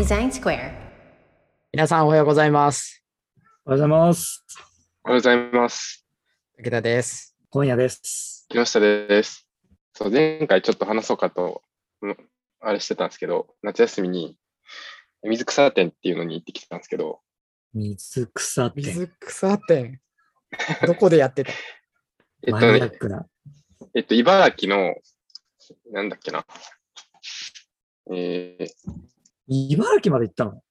デザインスクエア。皆さんおはようございます。おはようございます。おはようございます。武田です。今夜です。木下です。そう、前回ちょっと話そうかと、うんあれしてたんですけど、夏休みに水草店っていうのに行ってきたんですけど、水草って水草店。どこでやってた？えっとマニアッね、クな。えっと、茨城の、なんだっけな。えー、茨城まで行ったの？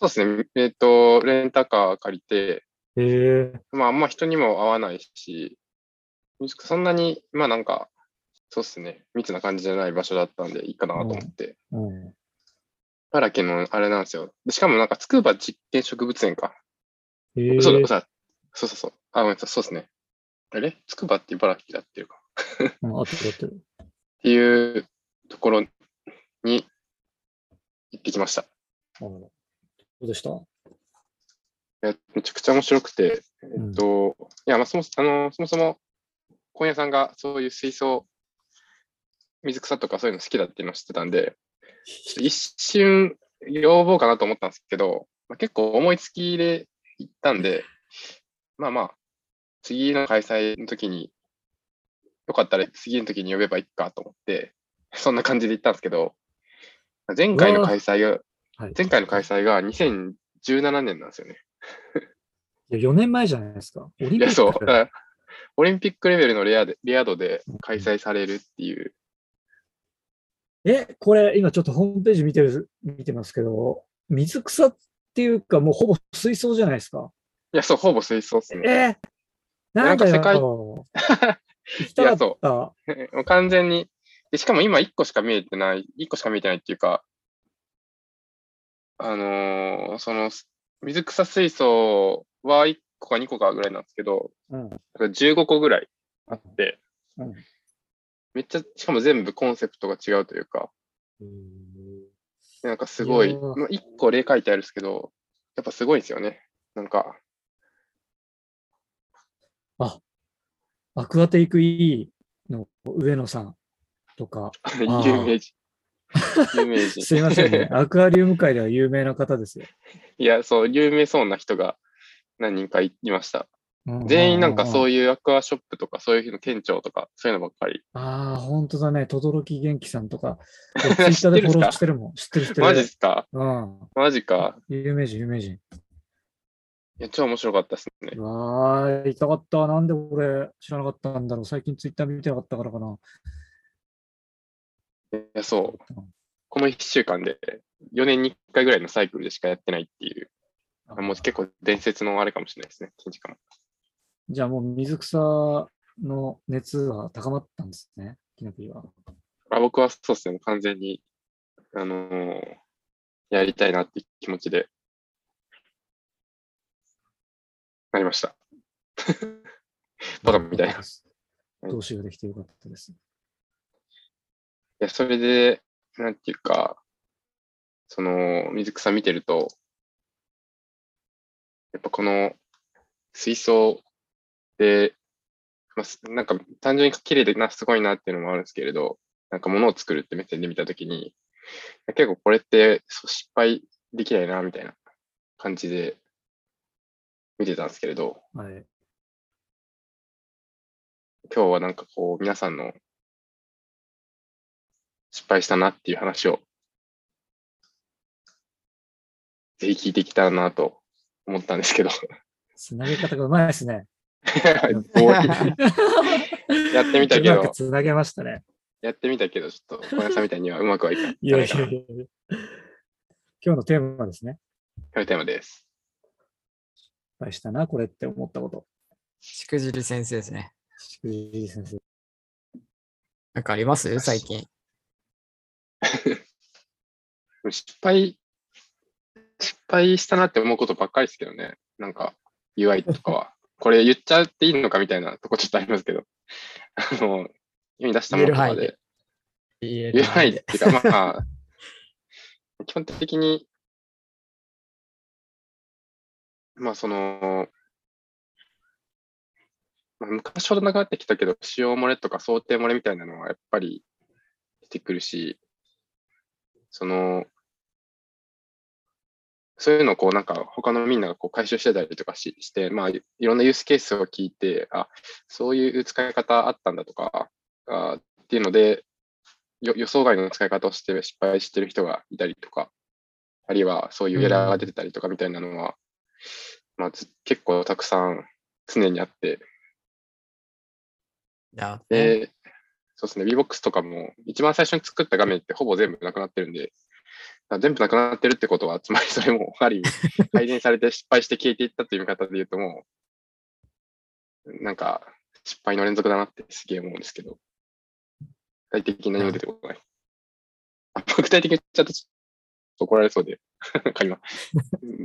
そうですね、えっと、レンタカー借りて、へえ。まあ、あんま人にも会わないし、そんなに、まあなんか、そうですね、密な感じじゃない場所だったんでいいかなと思って、うん。茨城のあれなんですよ。でしかもなんか、筑波実験植物園か。そうだ、さそうそうそう。あ、ごめんなさい、そうですね。あれ？筑波って茨城だっていうか。うん合ってる合ってる。っていうところに行ってきました。どうでした？いやめちゃくちゃ面白くて、えっと、いや、まあ、そもあのそもそも、今夜さんがそういう水槽、水草とかそういうの好きだっていうのを知ってたんで、ちょっと一瞬要望かなと思ったんですけど、まあ、結構思いつきで行ったんで、まあまあ、次の開催の時に、よかったら次の時に呼べばいいかと思って、そんな感じで行ったんですけど、前回の開催が、はい。前回の開催が2017年なんですよね。いや、4年前じゃないですか。オリンピックそう。オリンピックレベルのレアでレア度で開催されるっていう。え、これ、今ちょっとホームページ見てる、見てますけど、水草っていうか、もうほぼ水槽じゃないですか。いや、そう、ほぼ水槽っすね。えー、なんか世界行きたかった。完全に。でしかも今1個しか見えてない、1個しか見えてないっていうか、あのーその、水草水槽は1個か2個かぐらいなんですけど、うん。だから15個ぐらいあって、うん。めっちゃ、しかも全部コンセプトが違うというか、なんかすごい、いやー。まあ、1個例書いてあるんですけど、やっぱすごいんですよね。なんか、アクアテイク E の上野さんとか、ー 有名人。有名人。すいませんね。アクアリウム界では有名な方ですよ。いや、そう、有名そうな人が何人かいいました。全員なんかそういう。アクアショップとか、そういうの店長とか、そういうのばっかり。ああ、本当だね。轟元気さんとか、ツイ知ッターでフォローしてるもん。知ってる知ってる。マジっすか？うん。マジか。有名人、有名人。いや、超面白かったですね。うわあ、行きたかった。なんで俺知らなかったんだろう。最近ツイッター見てなかったからかな。いや、そう。この1週間で4年に1回ぐらいのサイクルでしかやってないっていう、もう結構伝説のあれかもしれないですね。展示会もじゃあもう水草の熱は高まったんですね。キノピーは。あ僕はそうですね、完全に、あのーやりたいなっていう気持ちで、なりました。バカみたいな。い投資ができてよかったです。や、それで、なんていうか、その、水草見てると、やっぱこの水槽で、まあすなんか単純に綺麗でな、すごいなっていうのもあるんですけれど、なんか物を作るって目線で見たときに、結構これってそう失敗できないな、みたいな感じで見てたんですけれど、はい。今日はなんかこう皆さんの失敗したなっていう話をぜひ聞いていきたらなと思ったんですけど、つなげ方がうまいですね。やってみたけどうまくつなげましたね。やってみたけど、ちょっと小林さんみたいにはうまくはいかない。いやいやいや今日のテーマですね。というテーマです。失敗したな、これって思ったこと。しくじり先生ですね。しくじり先生。なんかあります？最近。失敗、失敗したなって思うことばっかりですけどね。なんか UI とかは。これ言っちゃっていいのかみたいなとこちょっとありますけど。あの、世に出したものとか言える範囲でで。言えないっていうか、まあ、基本的に、まあその、まあ、昔ほどなくなってきたけど、使用漏れとか想定漏れみたいなのはやっぱり出てくるし、その、そういうのをこうなんか他のみんながこう回収してたりとかしして、まあいいろんなユースケースを聞いて、あ、そういう使い方あったんだとか、あっていうので、よ予想外の使い方をして失敗してる人がいたりとか、あるいはそういうエラーが出てたりとかみたいなのは、まあず結構たくさん常にあって、いや、そうですね、VBOX とかも一番最初に作った画面ってほぼ全部なくなってるんで、全部なくなってるってことは、つまり それもある意味改善されて失敗して消えていったっていう見方で言うともう、なんか失敗の連続だなってすげえ思うんですけど、具体的に何も出てこない。あ具体的に言っちゃうとちょっと怒られそうで、なんか今、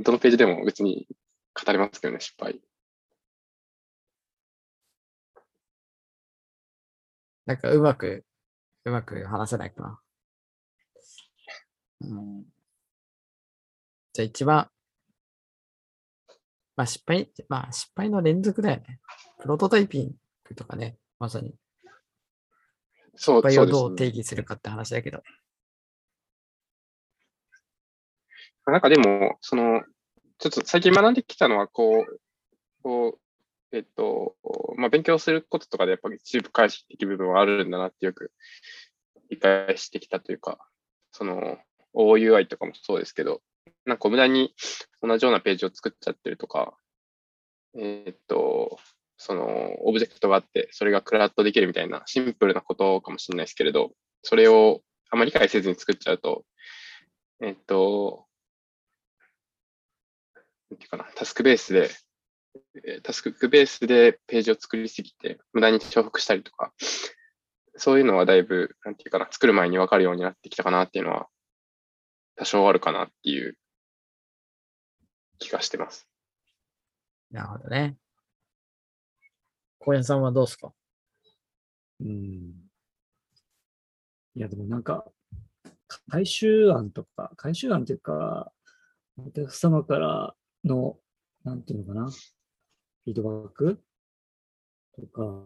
どのページでも別に語れますけどね、失敗。なんかうまく、うまく話せないかな。うん、じゃあ一番、まあ失敗、まあ失敗の連続だよね。プロトタイピングとかね、まさに。そう失敗をどう定義するかって話だけど。なんかでも、その、ちょっと最近学んできたのは、こう、こう、えっと、まあ、勉強することとかでやっぱり一部解析的部分はあるんだなってよく理解してきたというか、その、OUI とかもそうですけど、なんか無駄に同じようなページを作っちゃってるとか、えっと、その、オブジェクトがあって、それがクラッドできるみたいなシンプルなことかもしれないですけれど、それをあまり理解せずに作っちゃうと、えっと、なんていうかな、タスクベースで、タスクベースでページを作りすぎて、無駄に重複したりとか、そういうのはだいぶ、なんていうかな、作る前に分かるようになってきたかなっていうのは、多少あるかなっていう気がしてます。なるほどね。小屋さんはどうですか？うん。いや、でもなんか、回収案とか、回収案っていうか、お客様からの、なんていうのかな、フィードバック？とか、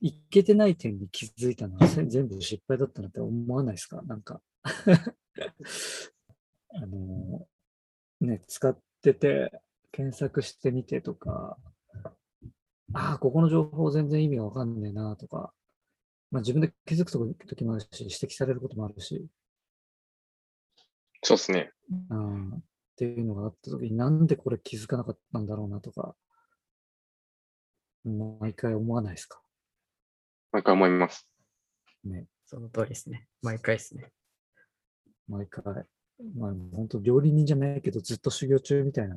いけてない点に気づいたのはせ全部失敗だったなって思わないですか？なんか。あの、ね、使ってて、検索してみてとか、ああ、ここの情報全然意味がわかんねえなとか、まあ自分で気づくとこ時もあるし、指摘されることもあるし、そうですね。うん、っていうのがあった時になんでこれ気づかなかったんだろうなとか、毎回思わないですか？毎回思います。ね。その通りですね。毎回ですね。毎回。まあ本当料理人じゃないけどずっと修行中みたいな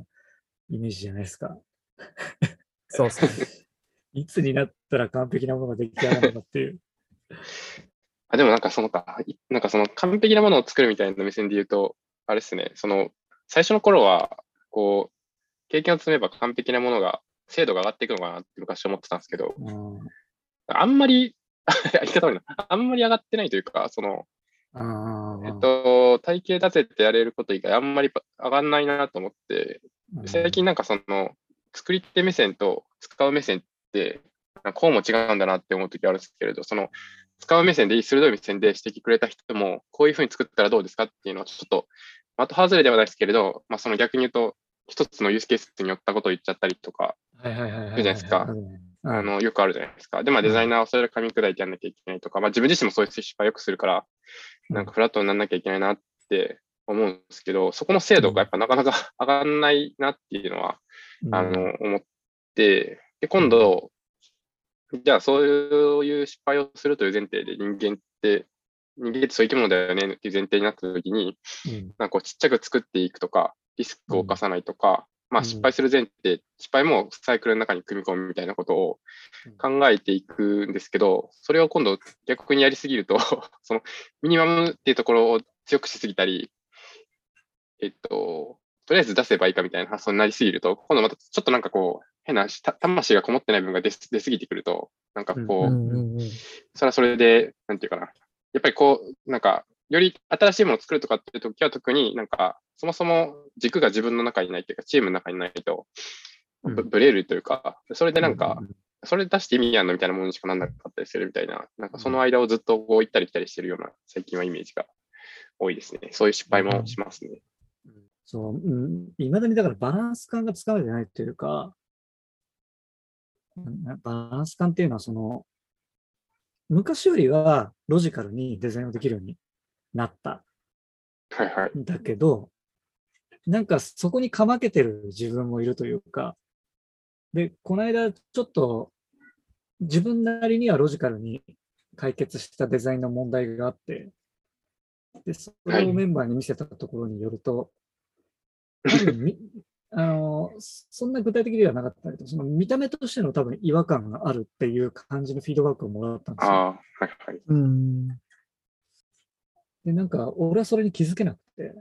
イメージじゃないですか。そうっすね。いつになったら完璧なものが出来上がるのかっていう。あ、でもなんかそのか、いなんかその完璧なものを作るみたいな目線で言うと、あれですね、その、最初の頃は、こう、経験を積めば完璧なものが、精度が上がっていくのかなって昔思ってたんですけど、うん。あんまり、言い方悪いな、あんまり上がってないというか、その、えっと、体系立ててやれること以外あんまり上がんないなと思って、うん。最近なんかその、作り手目線と使う目線って、こうも違うんだなって思うときあるんですけれど、その、使う目線でいい、鋭い目線で指摘くれた人も、こういうふうに作ったらどうですかっていうのは、ちょっと、的外れではないですけれど、まあ、その逆に言うと、一つのユースケースによったことを言っちゃったりとか、はいはいはいはいはい。いい。じゃないですか。うん。あの、よくあるじゃないですか。で、まあ、デザイナーはそれを噛み砕いてやんなきゃいけないとか、まあ、自分自身もそういう失敗をよくするから、なんかフラットにならなきゃいけないなって思うんですけど、そこの精度がやっぱなかなか 上がんないなっていうのは、あの、思って、で、今度、じゃあそういう失敗をするという前提で人間って、人間ってそういう生き物だよねっていう前提になったときに、うんなんかこうちっちゃく作っていくとか、リスクを犯さないとか、まあうん失敗する前提、失敗もサイクルの中に組み込むみたいなことを考えていくんですけど、それを今度逆にやりすぎると、そのミニマムっていうところを強くしすぎたり、えっと、とりあえず出せばいいかみたいな発想になりすぎると、今度またちょっとなんかこう、変なた魂がこもってない部分が出す出すぎてくると、なんかこう、うんうんうん。それはそれで、なんていうかな。やっぱりこう、なんか、より新しいものを作るとかっていう時は特になんか、そもそも軸が自分の中にないというか、チームの中にないと、うんぶぶれるというか、それでなんかう、んそれ出して意味あんのみたいなものにしかなんなかったりするみたいな、なんかその間をずっとこう行ったり来たりしてるような最近はイメージが多いですね。そういう失敗もしますね。そう、うん、いまだにだからバランス感がつかめてないっていうか、うんバランス感っていうのはその、昔よりはロジカルにデザインをできるようになった。はいはい。んだけど、なんかそこにかまけてる自分もいるというか、で、この間ちょっと自分なりにはロジカルに解決したデザインの問題があって、で、それをメンバーに見せたところによると、あの、そんな具体的ではなかったけど、その見た目としての多分違和感があるっていう感じのフィードバックをもらったんですよ。ああ、はいはい。うん。で、なんか、俺はそれに気づけなくて、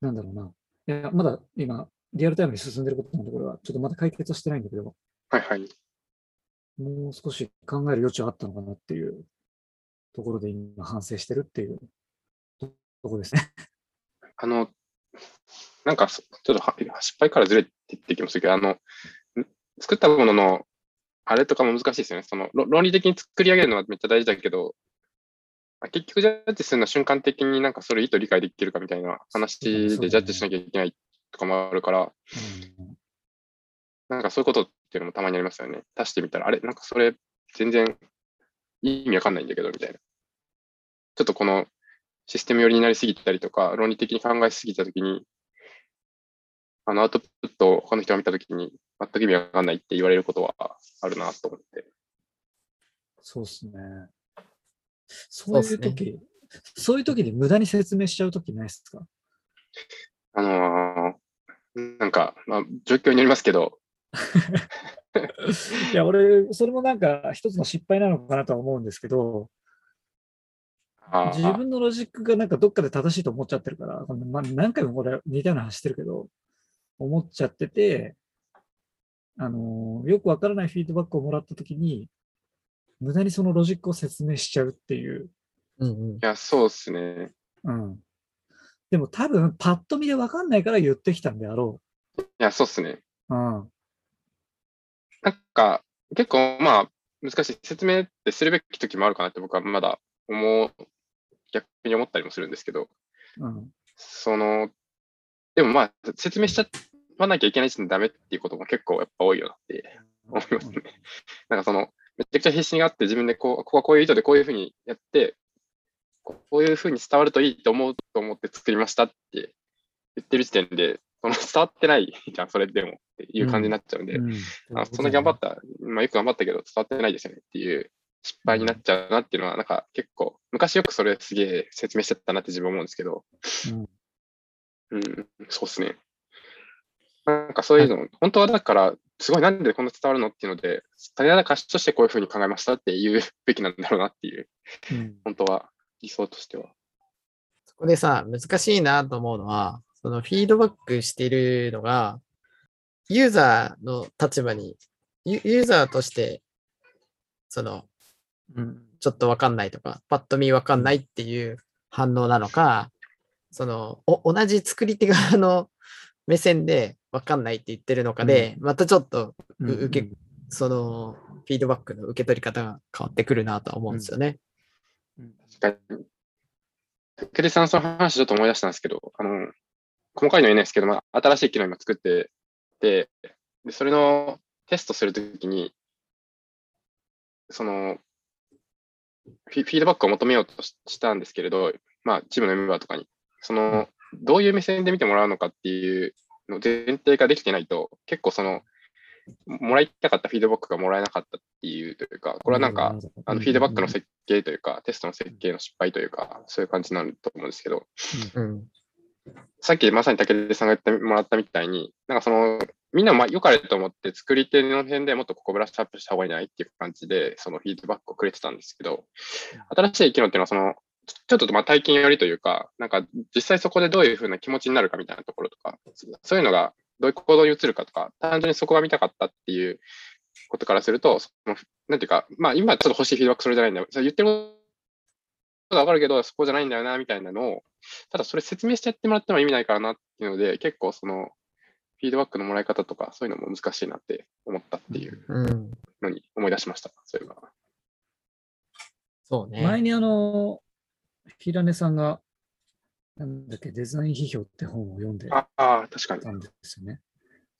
なんだろうな。いや、まだ今、リアルタイムに進んでることのところは、ちょっとまだ解決はしてないんだけど、はいはい。もう少し考える余地はあったのかなっていうところで今反省してるっていうとところですね。あの、なんかそ、ちょっとは失敗からずれていってきますけど、あの、ん作ったものの、あれとかも難しいですよね。その、ろ論理的に作り上げるのはめっちゃ大事だけど、あ結局ジャッジするのは瞬間的になんかそれ意図理解できるかみたいな話でジャッジしなきゃいけないとかもあるから、うんなんかそういうことっていうのもたまにありますよね。足してみたら、あれ？なんかそれ全然意味わかんないんだけど、みたいな。ちょっとこのシステム寄りになりすぎたりとか、論理的に考えすぎたときに、あのアウトプットを他の人が見たときに、全く意味わかんないって言われることはあるなと思って。そうっすね。そういう時、そういう時に無駄に説明しちゃう時ないっすか？あのーなんか、まあ、状況によりますけど、いや、俺、それもなんか一つの失敗なのかなとは思うんですけど、自分のロジックがなんかどっかで正しいと思っちゃってるから、まあ、何回もこれ似たような話してるけど、思っちゃってて、あのーよくわからないフィードバックをもらったときに、無駄にそのロジックを説明しちゃうっていう。うんうんい。や、そうですね。うん。でも多分、パッと見でわかんないから言ってきたんであろいや、そうですね。う。うん。なんか、結構まあ、難しい。説明ってするべき時もあるかなって僕はまだ思う、逆に思ったりもするんですけど、うん。その、でもまあ、説明しちゃわなきゃいけない時点でダメっていうことも結構やっぱ多いよなって。思いますね。なんかその、めちゃくちゃ必死にがあって自分でこう、ここはこういう意図でこういうふうにやって、こういうふうに伝わるといいと思うと思って作りましたって言ってる時点で、その伝わってないじゃん、それでもっていう感じになっちゃうんで、うん。あそん。な頑張った、まあ、よく頑張ったけど伝わってないですよねっていう失敗になっちゃうなっていうのは、なんか結構、昔よくそれすげえ説明してたなって自分思うんですけど、うんうん、そうですね。なんかそういうの、本当はだから、すごいなんでこんな伝わるのっていうので、種な歌詞としてこういうふうに考えましたって言う べきなんだろうなっていう、うん本当は理想としては。そこでさ、難しいなと思うのは、そのフィードバックしているのが、ユーザーの立場に、ユユーザーとして、その、うんちょっとわかんないとか、パッと見わかんないっていう反応なのか、その、お同じ作り手側の目線でわかんないって言ってるのかで、またちょっと、うんう受けその、フィードバックの受け取り方が変わってくるなとは思うんですよね。確かに。武田さん、その話ちょっと思い出したんですけど、あの、細かいの言えないですけど、まあ、新しい機能今作ってて、で、それのテストするときに、その、フィフィードバックを求めようとししたんですけれど、まあ、チームのメンバーとかに、その、どういう目線で見てもらうのかっていうの前提ができてないと、結構その、もらいたかったフィードバックがもらえなかったっていうというか、これはなんか、あのフィードバックの設計というか、テストの設計の失敗というか、そういう感じになると思うんですけど、うん。さっきまさに武田さんが言ってもらったみたいに、なんかその、みんなまあ良かれと思って作り手の辺でもっとここブラッシュアップした方がいいないっていう感じで、そのフィードバックをくれてたんですけど、新しい機能っていうのはその、ちょっとまあ体験寄りというか、なんか実際そこでどういうふうな気持ちになるかみたいなところとか、そういうのがどういう行動に移るかとか、単純にそこが見たかったっていうことからすると、そのなんていうか、まあ今ちょっと欲しいフィードバックそれじゃないんだよ。それ言ってることはわかるけど、そこじゃないんだよな、みたいなのを、ただそれ説明してやってもらっても意味ないからなっていうので、結構その、フィードバックのもらい方とか、そういうのも難しいなって思ったっていううん。のに思い出しました。そういえば。そうね。前にあの、平根さんがなんだっけ、デザイン批評って本を読んでああ、確かに。たんですよね。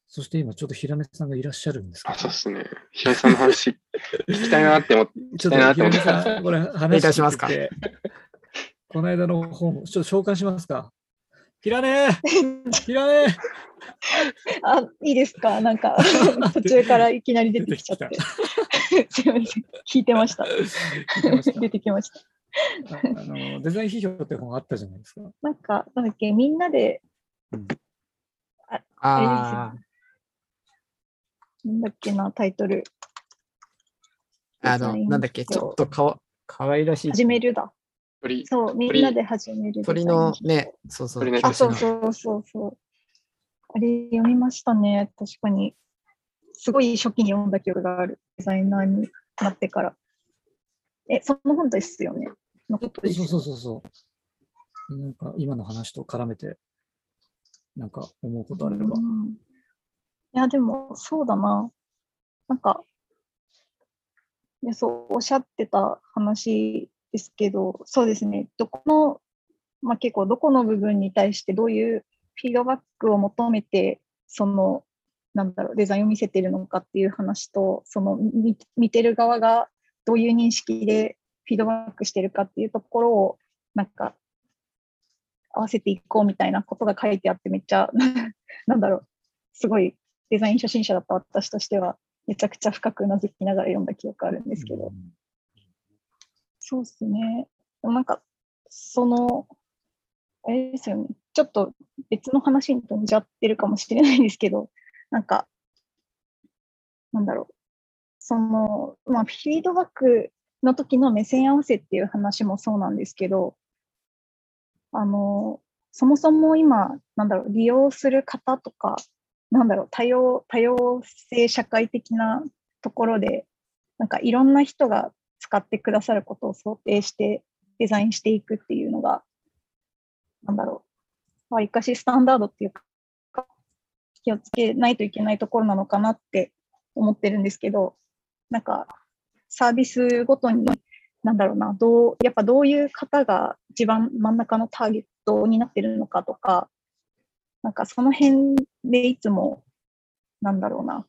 そして今ちょっと平根さんがいらっしゃるんですけあ、ど、そうですね。平井さんの話 聞きたいなって思って、ちょっ聞きたいなとって思って平根さん、これお願い話いたしますかしててこの間の本、ちょっと紹介しますか。平根 平根あ、いいですか？なんか、途中からいきなり出てきちゃって。すいません。聞いてました出てきました。ああのデザイン批評って本あったじゃないですか。なんか、なんだっけ、みんなで、あなんだっけな、タイトル。あ、あの、なんだっけ、ちょっとかわかわいらしい。始めるだ。鳥、そう、みんなで始める。鳥の。ね、そうそう。あ、そうう。そうそうそう。あれ読みましたね。確かに。すごい初期に読んだ記憶がある。デザイナーになってから。え、その本ですよね。のことですそうそうそうそう。なんか今の話と絡めて、なんか思うことあれば。うんいや、でも、そうだな。なんか、いや、そう、おっしゃってた話ですけど、そうですね、どこの、まあ、結構、どこの部分に対してどういうフィードバックを求めて、その、なんだろう、デザインを見せてるのかっていう話と、その、見見てる側がどういう認識でフィードバックしてるかっていうところを、なんか、合わせていこうみたいなことが書いてあって、めっちゃ、なんだろう、すごいデザイン初心者だった私としては、めちゃくちゃ深くうなずきながら読んだ記憶あるんですけど、そうですね。でもなんか、その、あれですよね、ちょっと別の話に飛んじゃってるかもしれないんですけど、なんか、なんだろう、その、まあ、フィードバックの時の目線合わせっていう話もそうなんですけど、あの、そもそも今、なんだろう、利用する方とか、なんだろう、多様、多様性社会的なところで、なんかいろんな人が使ってくださることを想定してデザインしていくっていうのが、なんだろう、わりかしスタンダードっていうか、気をつけないといけないところなのかなって思ってるんですけど、なんかサービスごとに、なんだろうな、どう、やっぱどういう方が一番真ん中のターゲットになってるのかとか、なんかその辺でいつも、なんだろうな、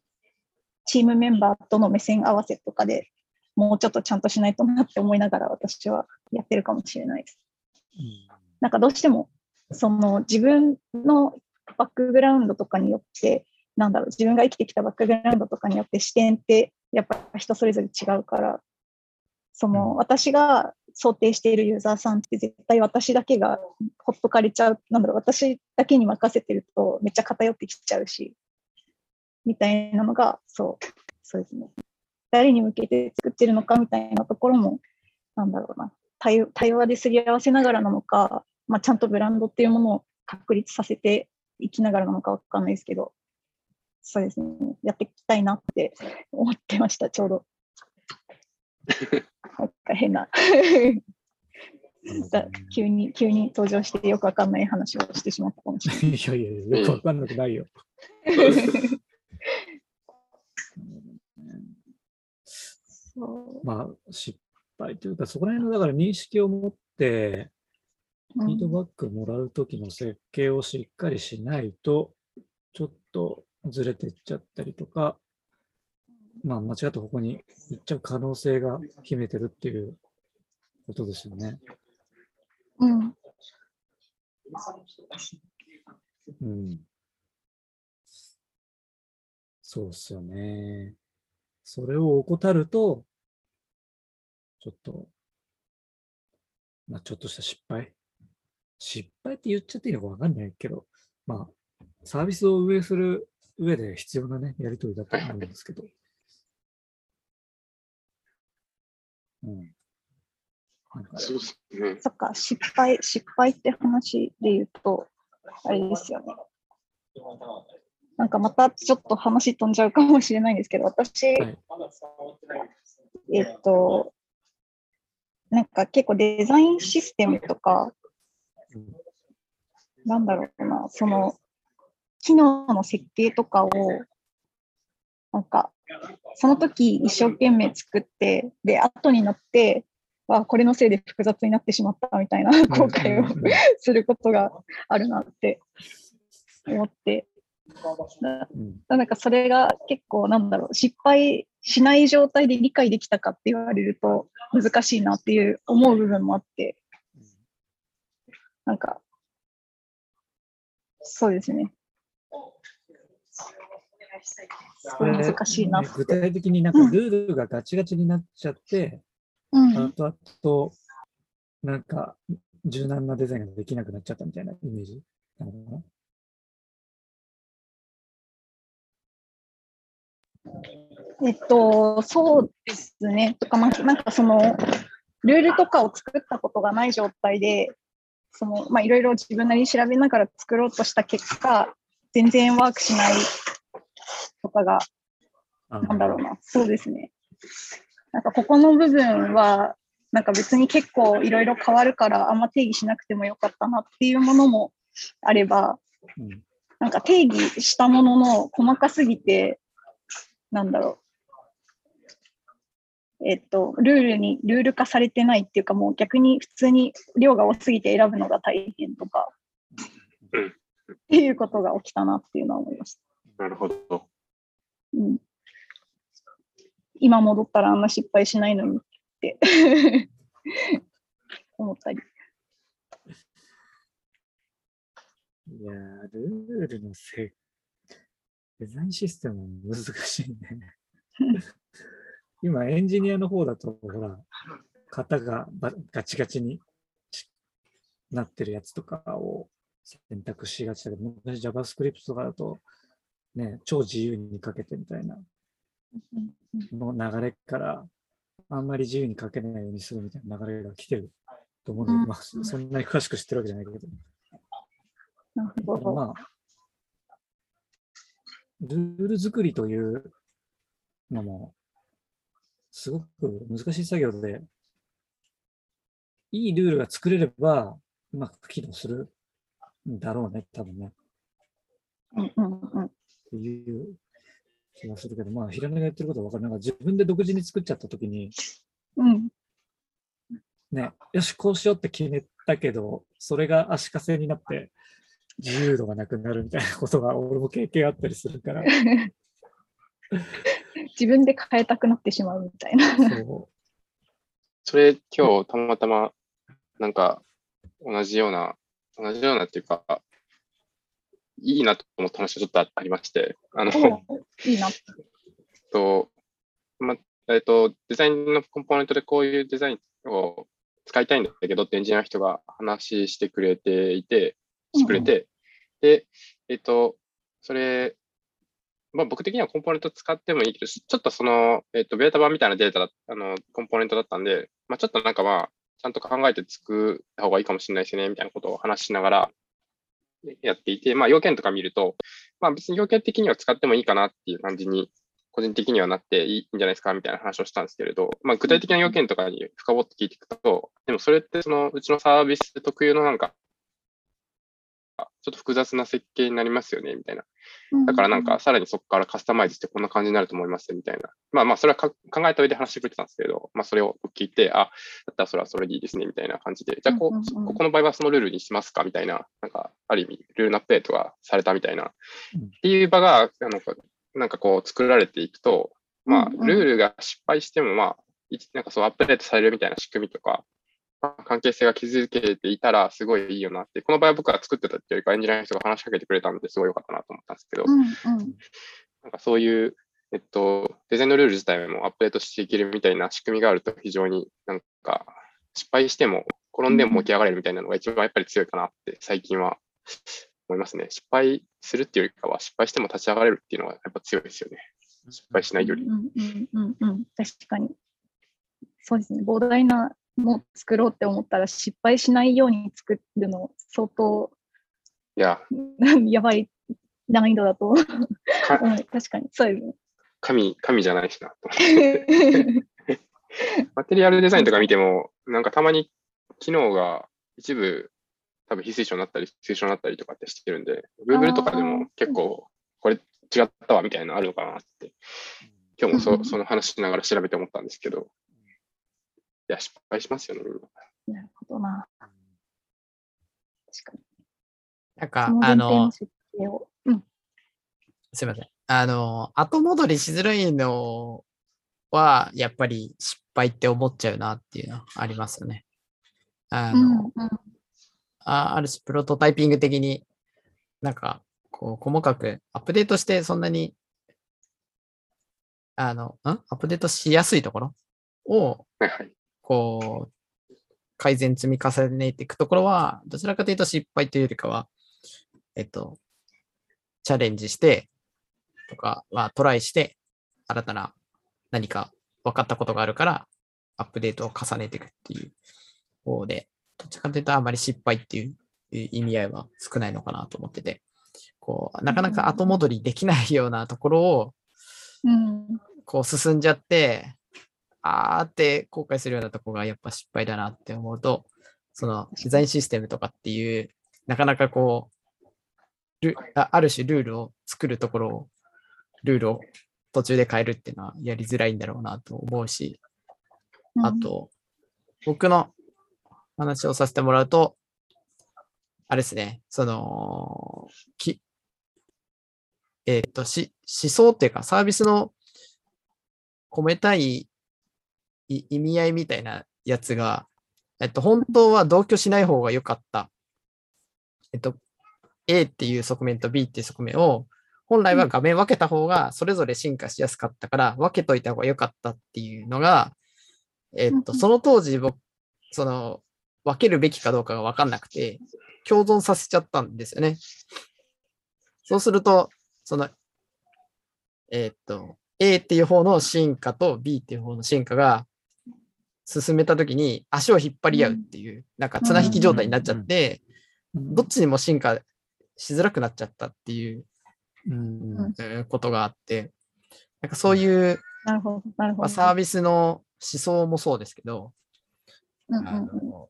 チームメンバーとの目線合わせとかでもうちょっとちゃんとしないとなって思いながら私はやってるかもしれないです。なんかどうしても、その自分のバックグラウンドとかによって、なんだろう、自分が生きてきたバックグラウンドとかによって視点ってやっぱ人それぞれ違うから、その私が想定しているユーザーさんって絶対私だけがほっとかれちゃう、なんだろう、私だけに任せてるとめっちゃ偏ってきちゃうし、みたいなのが、そう、そうですね。誰に向けて作ってるのかみたいなところも、なんだろうな、対対話ですり合わせながらなのか、まあ、ちゃんとブランドっていうものを確立させていきながらなのかわかんないですけど、そうですね、やっていきたいなって思ってました、ちょうど。なんか変なだ急に、急に登場してよくわかんない話をしてしまったかもしれない。いやいやいや、よくわかんなくないよ。まあ、失敗というか、そこら辺のだから認識を持って、フィードバックもらうときの設計をしっかりしないと、ちょっとずれてっちゃったりとか、まあ、間違った方向に行っちゃう可能性が秘めてるっていうことですよね。うん、うん。そうっすよね。それを怠ると、ちょっと、まあ、ちょっとした失敗。失敗って言っちゃっていいのかわかんないけど、まあ、サービスを運営する上で必要なね、やりとりだと思うんですけど。そうですね。そっか、失敗、失敗って話で言うと、あれですよね。なんかまたちょっと話飛んじゃうかもしれないんですけど、私、はいえっと、なんか結構デザインシステムとか、うんなんだろうな、その、機能の設計とかを、なんか、その時一生懸命作って、で、後になって、あこれのせいで複雑になってしまったみたいな後悔を することがあるなって思って、なうん。なんかそれが結構なんだろう、失敗しない状態で理解できたかって言われると難しいなっていう思う部分もあって、なんか、そうですね。難しいな。ね具体的になんかルールがガチガチになっちゃって、うん、後々、なんか柔軟なデザインができなくなっちゃったみたいなイメージなのかな？えっと、そうですね。とか、まあ、なんかその、ルールとかを作ったことがない状態で、その、まあ、いろいろ自分なりに調べながら作ろうとした結果、全然ワークしないとかが、あなんだろうな、そうですね。なんかここの部分は、なんか別に結構いろいろ変わるから、あんま定義しなくてもよかったなっていうものもあれば、うん。なんか定義したものの細かすぎて、なんだろう。えっと、ルールに、ルール化されてないっていうか、もう逆に普通に量が多すぎて選ぶのが大変とか、うんっていうことが起きたなっていうのは思いました。なるほど。うん、今戻ったらあんな失敗しないのにって 思ったり。いやー、ルールのせデザインシステムも難しいね。今、エンジニアの方だと、ほら、型がばガチガチにしなってるやつとかを選択しがちだけど、昔 JavaScript とかだと、ね、超自由に書けてみたいなの流れから、あんまり自由に書けないようにするみたいな流れが来てると思うんだけど、うんまあ、そそんなに詳しく知ってるわけじゃないけど。なるほど。まあ、ルール作りというのも、すごく難しい作業で、いいルールが作れれば、うまく機能するんだろうね、多分ね。うんうんうんっていう気がするけど、まあ、平野が言ってることは分かる。なんか自分で独自に作っちゃったときに、うんね、よし、こうしようって決めたけど、それが足かせになって、自由度がなくなるみたいなことが、俺も経験あったりするから、自分で変えたくなってしまうみたいな。そうそれ今日たまたまなんか同じような、同じようなっていうか、いいなと思った話がちょっとありまして、あの、いいな。と、ま、えっと、デザインのコンポーネントでこういうデザインを使いたいんだけどってエンジニアの人が話してくれていて、してくれて、で、えっと、それ、まあ僕的にはコンポーネント使ってもいいけど、ちょっとその、えっと、ベータ版みたいなデータだ、あの、コンポーネントだったんで、まあちょっとなんかまあ、ちゃんと考えて作った方がいいかもしれないですね、みたいなことを話しながらやっていて、まあ要件とか見ると、まあ別に要件的には使ってもいいかなっていう感じに個人的にはなっていいんじゃないですかみたいな話をしたんですけれど、まあ、具体的な要件とかに深掘って聞いていくと、でもそれってそのうちのサービス特有のなんか、ちょっと複雑な設計になりますよねみたいな。だからなんかさらにそこからカスタマイズしてこんな感じになると思いますみたいな。まあまあそれはか考えた上で話してくれてたんですけれど、まあそれを聞いて、あ、だったらそれはそれでいいですねみたいな感じで、じゃあこここの場合はそのルールにしますかみたいな、なんかある意味ルールのアップデートがされたみたいな、うん。っていう場が、あのなんかこう作られていくと、まあルールが失敗してもまあ、いなんかそうアップデートされるみたいな仕組みとか、まあ関係性が築けていたらすごいいいよなって、この場合は僕が作ってたっていうよりかエンジニアの人が話しかけてくれたのですごい良かったなと思ったんですけど、うんうんなんかそういう、えっと、デザインのルール自体もアップデートしていけるみたいな仕組みがあると非常になんか失敗しても転んでも起き上がれるみたいなのが一番やっぱり強いかなって最近は思いますね。失敗するっていうよりかは失敗しても立ち上がれるっていうのがやっぱ強いですよね。失敗しないより。うんうんうんうん、確かに。そうですね、膨大なもの作ろうって思ったら失敗しないように作るの相当いや、やばい難易度だと。思 うか確かに、そうですね。神、神じゃないしなと。思って。マテリアルデザインとか見ても、なんかたまに機能が一部多分非推奨になったり、推奨になったりとかってしてるんで、Google とかでも結構これ違ったわみたいなのあるのかなって、今日もそうん。その話しながら調べて思ったんですけど、や、失敗しますよね、な。なるほどな。確かに。なんかその、あの。うん。すいません。あの、後戻りしづらいのは、やっぱり失敗って思っちゃうなっていうのはありますよね。あの、うんうんあある種プロトタイピング的になんか、こう、細かくアップデートしてそんなに、あの、ん？アップデートしやすいところを、はいはい。こう、改善積み重ねていくところは、どちらかというと失敗というよりかは、えっと、チャレンジして、とかはトライして、新たな何か分かったことがあるから、アップデートを重ねていくっていう方で、どっちかというとあまり失敗っていう意味合いは少ないのかなと思ってて、こう、なかなか後戻りできないようなところを、うん。こう進んじゃって、あーって後悔するようなとこがやっぱ失敗だなって思うと、そのデザインシステムとかっていう、なかなかこう、ルあある種ルールを作るところを、ルールを途中で変えるっていうのはやりづらいんだろうなと思うし、あと、僕の話をさせてもらうと、あれですね、その、きえーっと、し、思想っていうかサービスの込めたいい意味合いみたいなやつが、えっと、本当は同居しない方が良かった。えっと、A っていう側面と B っていう側面を、本来は画面分けた方がそれぞれ進化しやすかったから、分けといた方が良かったっていうのが、えっと、うんその当時僕、その、分けるべきかどうかが分かんなくて、共存させちゃったんですよね。そうすると、その、えっと、A っていう方の進化と B っていう方の進化が進めたときに足を引っ張り合うっていう、なんか綱引き状態になっちゃって、どっちにも進化しづらくなっちゃったっていううん。うんえーことがあって、なんかそういう。まあ、サービスの思想もそうですけど、あうんうんうん。の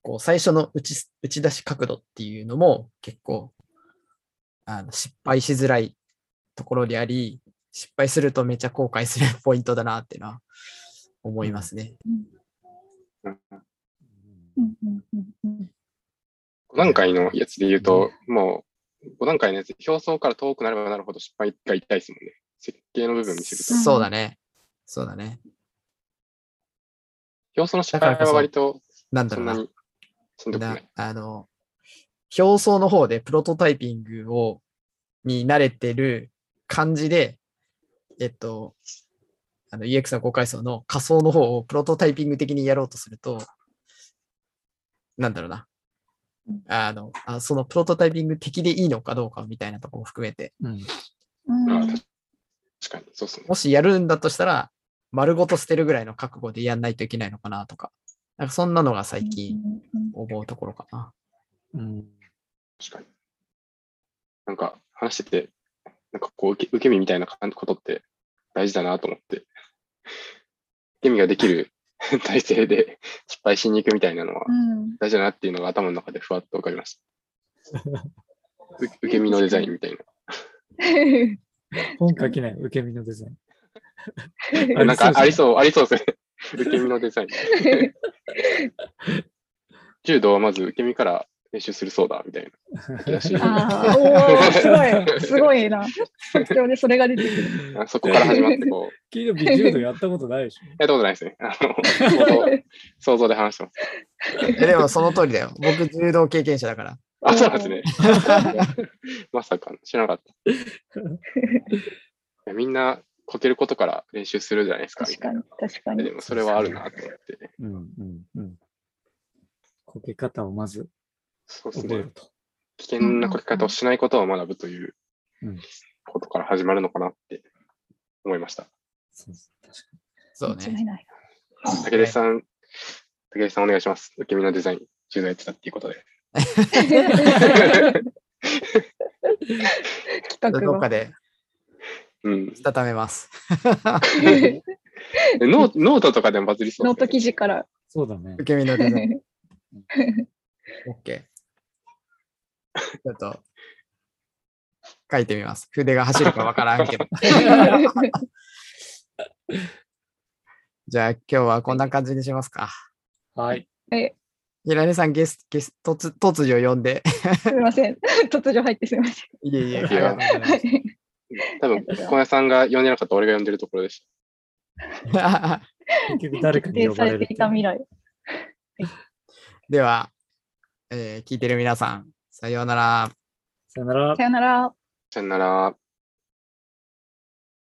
こう最初の打ち打ち出し角度っていうのも結構あの失敗しづらいところであり、失敗するとめちゃ後悔するポイントだなっていうのは思いますね。5段階のやつで言うと、もう5段階のやつ、表層から遠くなればなるほど失敗が痛いですもん。ね。設計の部分見せると。そうだね。そうだね。表層の失敗は割となん。だろうな。な。あの、表層の方でプロトタイピングを、に慣れてる感じで、えっと、あの EX の5階層の仮想の方をプロトタイピング的にやろうとすると、なんだろうなうん。あの、あそのプロトタイピング的でいいのかどうかみたいなところも含めて、うんうんあ確かに、そうですね。もしやるんだとしたら、丸ごと捨てるぐらいの覚悟でやんないといけないのかなとか、なんかそんなのが最近思うところかな。うん確かに。なんか話してて、なんかこう受け受け身みたいなことって大事だなと思って、受け身ができる 体制で失敗しに行くみたいなのはうん大事だなっていうのが頭の中でふわっと浮かびました。う受け身のデザインみたいな。本書きない、受け身のデザイン。なんかありうそう、ありそうですね。受け身のデザイン。柔道はまず受け身から練習するそうだ、みたいな。すごい、すごいな。即興でそれが出てくる。そこから始まってこう、キーのビ柔道やったことないでしょ。やったことないですね。あの想像で話してます。えでもその通りだよ。僕、柔道経験者だから。あ、そうなんですね。まさか知らなかった。みんなこけることから練習するじゃないですか。確かに、確かみたいなでに。もそれはあるなと思って。うんうんうん。こけ方をまずそうですね。危険なこけ方をしないことを学ぶといううんことから始まるのかなって思いました。そうそうね。武出さん、武出さんお願いします。受け身のデザイン、柔道やってたっていうことで。企画が。どっかでうん。したためます。でノーノートとかでもバズりそうノート記事から。に。そうだね受。け身のデザイン。OK。ちょっと、書いてみます。筆が走るかわからんけど。じゃあ今日はこんな感じにしますか。はい。え、平根さんゲスゲス突突如呼んで。すみません。突如入ってすみません。いえいえ、いやはい。多分、小屋さんが呼んでなかった俺が呼んでるところでします。結局誰かに定呼ばれるってされていた未来。では、えー聞いてる皆さん、さようなら。さよならさ。よなら。た。さよなら。